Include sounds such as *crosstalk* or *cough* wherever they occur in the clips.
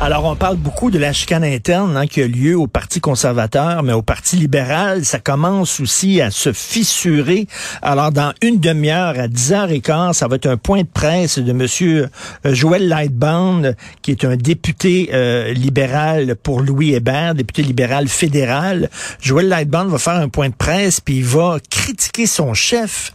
Alors, on parle beaucoup de la chicane interne hein, qui a lieu au Parti conservateur, mais au Parti libéral, ça commence aussi à se fissurer. Alors, dans une demi-heure, à 10h15, ça va être un point de presse de Monsieur euh, Joël Lightbound, qui est un député euh, libéral pour Louis Hébert, député libéral fédéral. Joël Lightbound va faire un point de presse, puis il va critiquer son chef.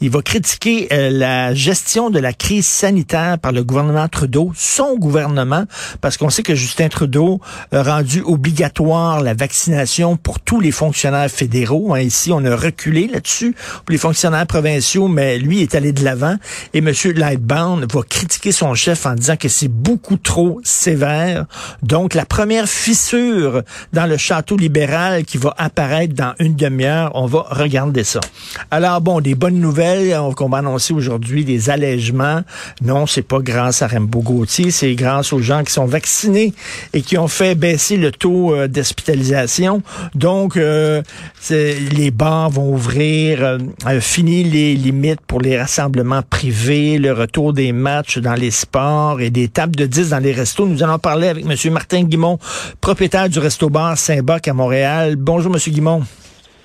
Il va critiquer euh, la gestion de la crise sanitaire par le gouvernement Trudeau, son gouvernement, parce qu'on sait que Justin Trudeau a rendu obligatoire la vaccination pour tous les fonctionnaires fédéraux. Hein. Ici, on a reculé là-dessus pour les fonctionnaires provinciaux, mais lui est allé de l'avant. Et M. Lightbound va critiquer son chef en disant que c'est beaucoup trop sévère. Donc, la première fissure dans le château libéral qui va apparaître dans une demi-heure, on va regarder ça. Alors, bon, des bonnes nouvelles qu'on va annoncer aujourd'hui, des allègements. Non, c'est pas grâce à Rembo Gauthier, c'est grâce aux gens qui sont vaccinés et qui ont fait baisser le taux euh, d'hospitalisation. Donc, euh, les bars vont ouvrir, euh, fini les limites pour les rassemblements privés, le retour des matchs dans les sports et des tables de 10 dans les restos. Nous allons parler avec M. Martin Guimont, propriétaire du resto-bar Saint-Bac à Montréal. Bonjour, M. Guimont.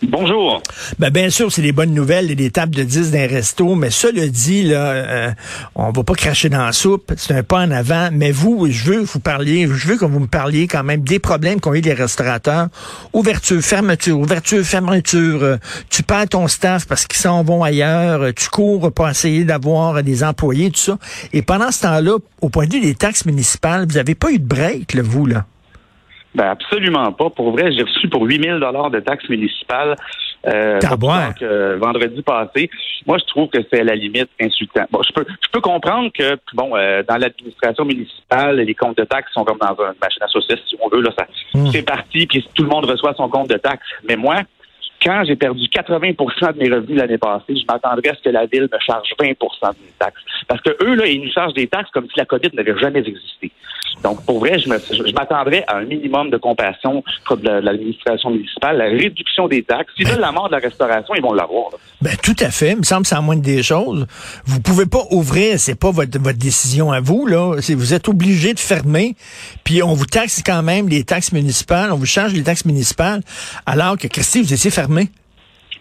Bonjour. Ben, bien sûr, c'est des bonnes nouvelles et des tables de 10 d'un resto, mais le dit, là, euh, on va pas cracher dans la soupe, c'est un pas en avant, mais vous, je veux vous parliez, je veux que vous me parliez quand même des problèmes qu'ont eu les restaurateurs. Ouverture, fermeture, ouverture, fermeture, euh, tu perds ton staff parce qu'ils s'en vont ailleurs, euh, tu cours pour essayer d'avoir des employés, tout ça. Et pendant ce temps-là, au point de vue des taxes municipales, vous avez pas eu de break, là, vous, là? Ben absolument pas. Pour vrai, j'ai reçu pour 8000 dollars de taxes municipales euh, euh, vendredi passé. Moi, je trouve que c'est à la limite insultant. Bon, je peux, je peux comprendre que bon, euh, dans l'administration municipale, les comptes de taxes sont comme dans une machine à saucisses, si on veut. Là, ça, hmm. c'est parti, puis tout le monde reçoit son compte de taxes. Mais moi, quand j'ai perdu 80% de mes revenus l'année passée, je m'attendrais à ce que la ville me charge 20 de mes taxes. Parce que eux, là, ils nous chargent des taxes comme si la COVID n'avait jamais existé. Donc, pour vrai, je m'attendrais à un minimum de compassion de l'administration municipale, la réduction des taxes. S'ils veulent la mort de la restauration, ils vont l'avoir. Ben, tout à fait. Il me semble que c'est moins des choses. Vous pouvez pas ouvrir, c'est pas votre, votre décision à vous, là. Vous êtes obligé de fermer, puis on vous taxe quand même les taxes municipales, on vous charge les taxes municipales, alors que, Christy, vous étiez fermé.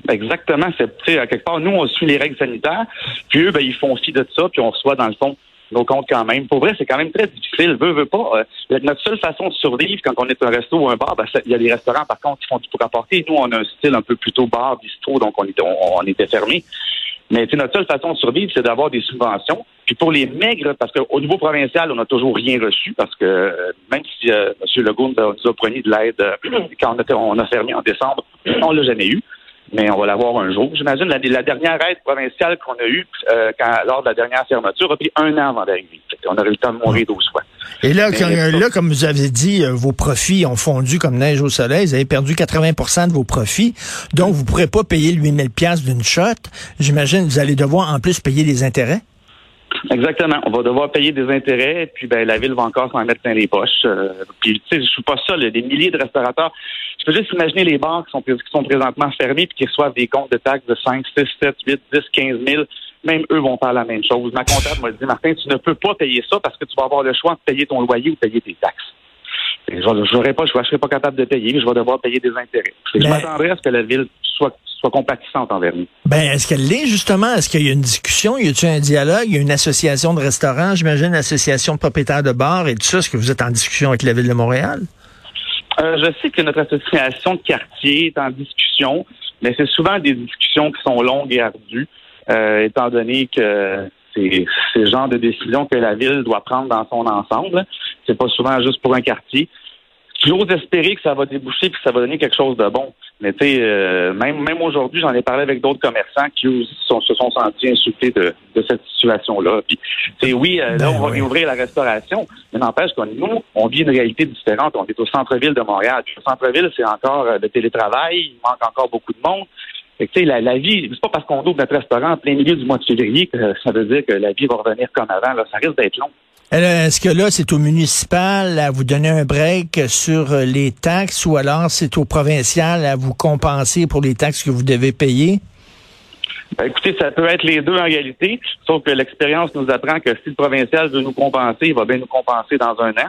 Exactement. C'est, à quelque part, nous, on suit les règles sanitaires, puis eux, ben, ils font aussi de ça, puis on reçoit, dans le fond, nos comptes quand même. Pour vrai, c'est quand même très difficile. Veut, veut pas. Euh, notre seule façon de survivre quand on est un resto ou un bar, ben, il y a des restaurants, par contre, qui font du pour apporter. Nous, on a un style un peu plutôt bar, bistrot, donc on était, on, était fermé. Mais notre seule façon de survivre, c'est d'avoir des subventions. Puis pour les maigres, parce qu'au niveau provincial, on n'a toujours rien reçu, parce que euh, même si euh, M. Legault nous a, promis de l'aide *clears throat* quand on a fermé en décembre, on l'a jamais eu mais on va l'avoir un jour. J'imagine la, la dernière aide provinciale qu'on a eue euh, lors de la dernière fermeture a pris un an avant d'arriver. On aurait eu le temps de mourir 12 fois. Et là, là, comme vous avez dit, euh, vos profits ont fondu comme neige au soleil. Vous avez perdu 80% de vos profits. Donc, vous ne pourrez pas payer 8000 pièces d'une shot. J'imagine que vous allez devoir en plus payer des intérêts. Exactement. On va devoir payer des intérêts, puis ben, la ville va encore s'en mettre plein les poches. Euh, puis, tu sais, je suis pas seul. des milliers de restaurateurs je peux juste imaginer les banques qui sont, qui sont présentement fermées et qui reçoivent des comptes de taxes de 5, 6, 7, 8, 10, 15 000. Même eux vont faire la même chose. Ma comptable m'a dit, Martin, tu ne peux pas payer ça parce que tu vas avoir le choix de payer ton loyer ou payer tes taxes. je ne pas, je ne serai pas capable de payer, je vais devoir payer des intérêts. Je m'attendrai à ce que la ville soit, soit compatissante envers nous. Ben, est-ce qu'elle l'est, justement? Est-ce qu'il y a une discussion? Y a-t-il un dialogue? Y a une association de restaurants, j'imagine, l'association de propriétaires de bars et tout ça? Est-ce que vous êtes en discussion avec la ville de Montréal? Euh, je sais que notre association de quartier est en discussion, mais c'est souvent des discussions qui sont longues et ardues, euh, étant donné que c'est ce genre de décision que la ville doit prendre dans son ensemble. C'est pas souvent juste pour un quartier. J'ose espérer que ça va déboucher et que ça va donner quelque chose de bon. Mais tu sais, euh, même, même aujourd'hui, j'en ai parlé avec d'autres commerçants qui se sont sentis insultés de, cette situation-là. Puis, oui, euh, là, ben on va réouvrir la restauration, mais n'empêche que nous, on vit une réalité différente. On est au centre-ville de Montréal. Puis, au centre-ville, c'est encore euh, le télétravail, il manque encore beaucoup de monde. Sais, la, la vie, c'est pas parce qu'on ouvre notre restaurant en plein milieu du mois de février que ça veut dire que la vie va revenir comme avant. Là. Ça risque d'être long. Est-ce que là, c'est au municipal à vous donner un break sur euh, les taxes ou alors c'est au provincial à vous compenser pour les taxes que vous devez payer? Ben, écoutez, ça peut être les deux en réalité, sauf que l'expérience nous apprend que si le provincial veut nous compenser, il va bien nous compenser dans un an.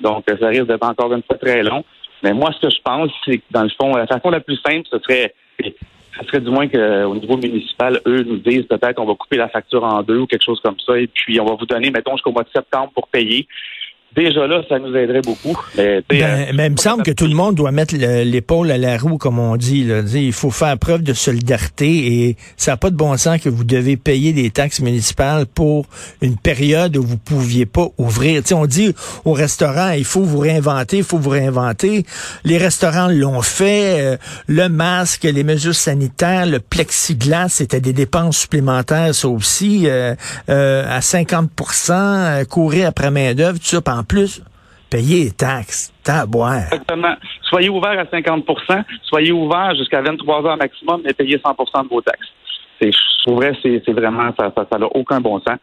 Donc, ça risque d'être encore une fois très long. Mais moi, ce que je pense, c'est que dans le fond, la façon la plus simple, ce serait, ce serait du moins qu'au niveau municipal, eux nous disent peut-être qu'on va couper la facture en deux ou quelque chose comme ça, et puis on va vous donner, mettons, jusqu'au mois de septembre pour payer. Déjà là, ça nous aiderait beaucoup. Mais, ben, euh, mais il me semble que tout le monde doit mettre l'épaule à la roue, comme on dit. Là. Il faut faire preuve de solidarité et ça n'a pas de bon sens que vous devez payer des taxes municipales pour une période où vous pouviez pas ouvrir. on dit au restaurant, il faut vous réinventer, il faut vous réinventer. Les restaurants l'ont fait. Euh, le masque, les mesures sanitaires, le plexiglas, c'était des dépenses supplémentaires, ça aussi, euh, à 50% courir après main d'œuvre, tout ça en plus, payer les taxes. boire. Exactement. Soyez ouvert à 50% soyez ouvert jusqu'à 23 heures maximum, mais payez 100% de vos taxes. C'est, je trouverais c'est, c'est vraiment, ça n'a aucun bon sens.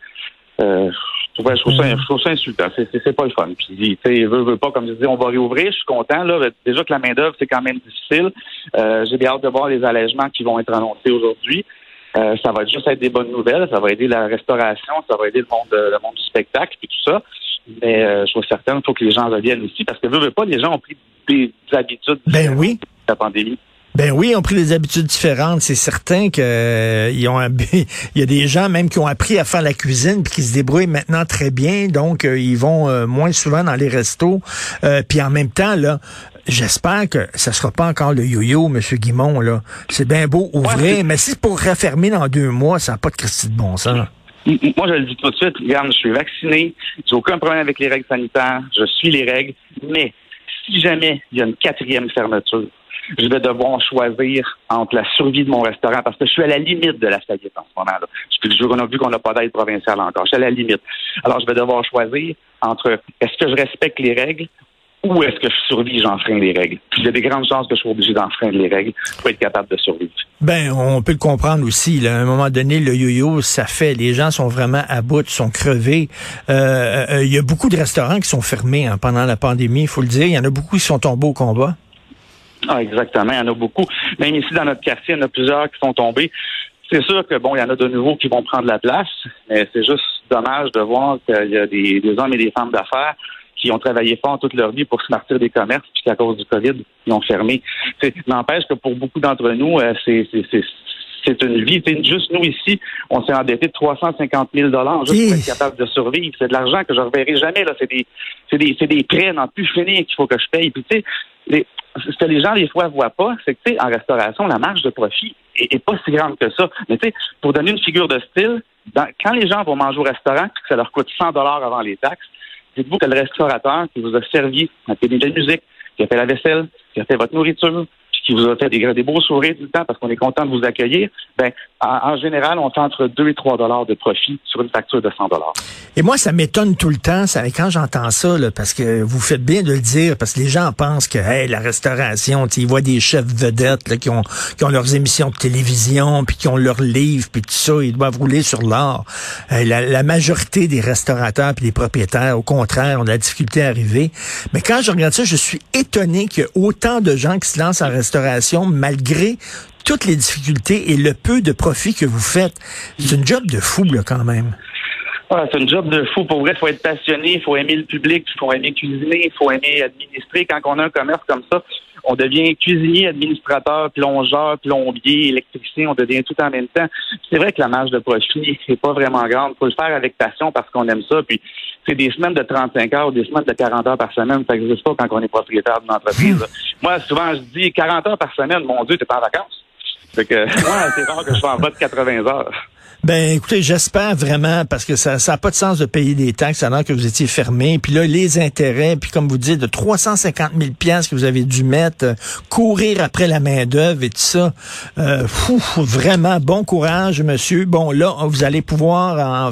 Euh, je, trouve ça, je trouve ça insultant. C'est, c'est, pas le fun. Puis, tu sais, veut, veut pas, comme je dis, on va réouvrir. Je suis content. Là, déjà que la main-d'œuvre, c'est quand même difficile. Euh, j'ai bien hâte de voir les allègements qui vont être annoncés aujourd'hui. Euh, ça va juste être des bonnes nouvelles. Ça va aider la restauration. Ça va aider le monde, le monde du spectacle et tout ça. Mais euh, je suis certain qu'il faut que les gens reviennent aussi parce que, veux, pas, les gens ont pris des habitudes ben oui. la pandémie. Ben oui, ils ont pris des habitudes différentes. C'est certain que euh, ils ont *laughs* il y a des gens même qui ont appris à faire la cuisine puis qui se débrouillent maintenant très bien. Donc euh, ils vont moins souvent dans les restos. puis en même temps là, j'espère que ça sera pas encore le yo-yo, Monsieur Guimont là. C'est bien beau ouvrir, mais si c'est pour refermer dans deux mois, ça n'a pas de Christie de bon sens. Moi, je le dis tout de suite, regarde, je suis vacciné, j'ai aucun problème avec les règles sanitaires, je suis les règles, mais si jamais il y a une quatrième fermeture, je vais devoir choisir entre la survie de mon restaurant parce que je suis à la limite de la faillite en ce moment-là. On a vu qu'on n'a pas d'aide provinciale encore. Je suis à la limite. Alors, je vais devoir choisir entre est-ce que je respecte les règles ou est-ce que je survis, j'enfreins les règles? Puis il y a des grandes chances que je sois obligé d'enfreindre les règles pour être capable de survivre. Ben, on peut le comprendre aussi. Là. À un moment donné, le yo-yo, ça fait. Les gens sont vraiment à bout, sont crevés. Euh, euh, il y a beaucoup de restaurants qui sont fermés hein, pendant la pandémie, il faut le dire. Il y en a beaucoup qui sont tombés au combat. Ah, exactement. Il y en a beaucoup. Même ici, dans notre quartier, il y en a plusieurs qui sont tombés. C'est sûr que bon, il y en a de nouveaux qui vont prendre la place, mais c'est juste dommage de voir qu'il y a des hommes et des femmes d'affaires qui ont travaillé fort toute leur vie pour se des commerces, puis qu'à cause du COVID, ils ont fermé. N'empêche que pour beaucoup d'entre nous, euh, c'est c'est une vie. juste nous ici, on s'est endetté de 350 000 dollars juste pour être capable de survivre. C'est de l'argent que je ne reverrai jamais. Là, c'est des, c'est des, c'est des prêts n'en plus finir qu'il faut que je paye. Puis tu sais, ce que les gens des fois voient pas, c'est que tu sais, en restauration, la marge de profit est, pas si grande que ça. Mais tu sais, pour donner une figure de style, quand les gens vont manger au restaurant, que ça leur coûte 100 dollars avant les taxes, dites-vous que le restaurateur qui vous a servi, qui a fait de la musique, qui a fait la vaisselle, qui a fait votre nourriture, qui vous a des, des beaux sourires le temps parce qu'on est content de vous accueillir, ben, en, général, on fait entre 2 et 3 dollars de profit sur une facture de 100 dollars. Et moi, ça m'étonne tout le temps, ça, quand j'entends ça, parce que vous faites bien de le dire, parce que les gens pensent que hey, la restauration, ils voient des chefs vedettes qui, ont, leurs émissions de télévision, puis qui ont leurs livres, puis tout ça, ils doivent rouler sur l'or. Euh, la, majorité des restaurateurs puis des propriétaires, au contraire, ont de la difficulté à arriver. Mais quand je regarde ça, je suis étonné qu'il y ait autant de gens qui se lancent en restauration malgré toutes les difficultés et le peu de profit que vous faites. C'est une job de fou, là, quand même. c'est une job de fou. Pour vrai, il faut être passionné, il faut aimer le public, il faut aimer cuisiner, il faut aimer administrer. Quand on a un commerce comme ça, on devient cuisinier, administrateur, plongeur, plombier, électricien, on devient tout en même temps. C'est vrai que la marge de profit n'est pas vraiment grande. Il faut le faire avec passion parce qu'on aime ça. Puis c'est des semaines de 35 heures ou des semaines de 40 heures par semaine. Ça n'existe pas quand on est propriétaire d'une entreprise. moi, souvent, je dis 40 heures par semaine, mon Dieu, t'es pas en vacances. Fait que *laughs* c'est rare que je sois en bas de 80 heures. Ben, écoutez, j'espère vraiment, parce que ça n'a pas de sens de payer des taxes alors que vous étiez fermé. Puis là, les intérêts, puis comme vous dites, de 350 000 pièces que vous avez dû mettre, euh, courir après la main-d'œuvre et tout ça. Euh, vraiment, bon courage, monsieur. Bon, là, vous allez pouvoir en